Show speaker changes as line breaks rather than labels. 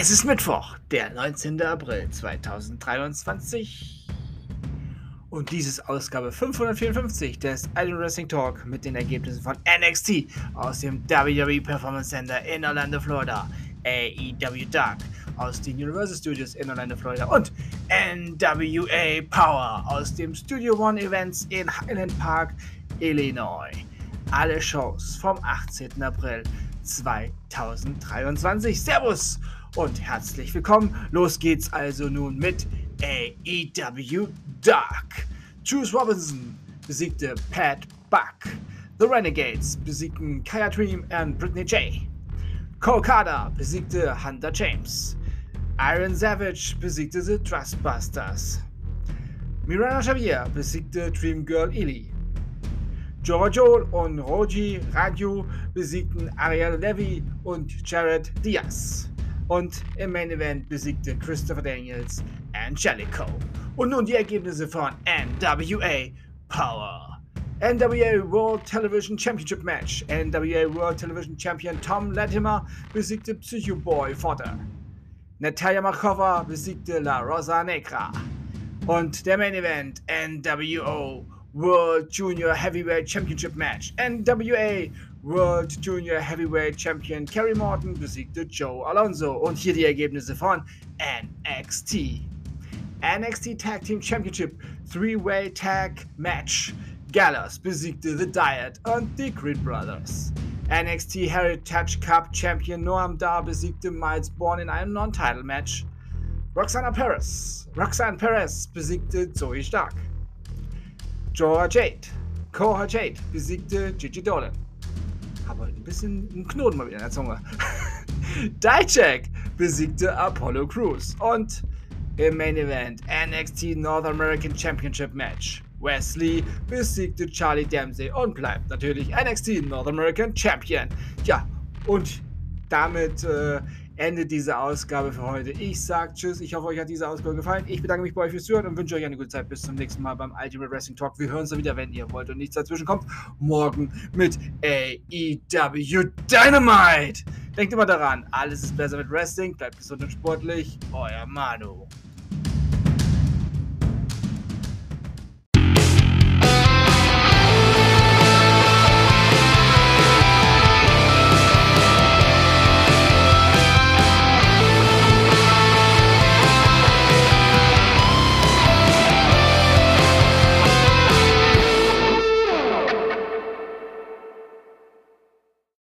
Es ist Mittwoch, der 19. April 2023. Und dies ist Ausgabe 554 des Iron Wrestling Talk mit den Ergebnissen von NXT aus dem WWE Performance Center in Orlando, Florida, AEW Dark aus den Universal Studios in Orlando, Florida und NWA Power aus dem Studio One Events in Highland Park, Illinois. Alle Shows vom 18. April 2023. Servus und herzlich willkommen. Los geht's also nun mit AEW Dark. Juice Robinson besiegte Pat Buck. The Renegades besiegten Kaya Dream und Britney J. Kokada besiegte Hunter James. Iron Savage besiegte The Trustbusters. Miranda Xavier besiegte Dream Girl Illy. Giorgio und Rogi Radio besiegten Ariel Levy und Jared Diaz. Und im Main Event besiegte Christopher Daniels Angelico. Und nun die Ergebnisse von NWA Power. NWA World Television Championship Match. NWA World Television Champion Tom Latimer besiegte Psycho Boy Potter. Natalia Markova besiegte La Rosa Negra. Und der Main Event NWO World Junior Heavyweight Championship Match. NWA World Junior Heavyweight Champion Kerry Morton besiegte Joe Alonso. Und hier die Ergebnisse von NXT. NXT Tag Team Championship Three-Way Tag Match. Gallus besiegte The Diet und die Creed Brothers. NXT Heritage Cup Champion Noam Dar besiegte Miles Born in einem Non-Title-Match. Roxana Perez. Roxanne Perez besiegte Zoe Stark. Jorah Jade. Cora Jade besiegte Gigi Dolan. Aber ein bisschen einen Knoten mal wieder in der Zunge. Dijak besiegte Apollo Crews. Und im Main Event NXT North American Championship Match. Wesley besiegte Charlie Dempsey und bleibt natürlich NXT North American Champion. Ja, und damit äh, endet diese Ausgabe für heute. Ich sage Tschüss. Ich hoffe, euch hat diese Ausgabe gefallen. Ich bedanke mich bei euch fürs Zuhören und wünsche euch eine gute Zeit. Bis zum nächsten Mal beim Ultimate Wrestling Talk. Wir hören uns dann wieder, wenn ihr wollt und nichts dazwischen kommt. Morgen mit AEW Dynamite. Denkt immer daran, alles ist besser mit Wrestling. Bleibt gesund und sportlich. Euer Manu.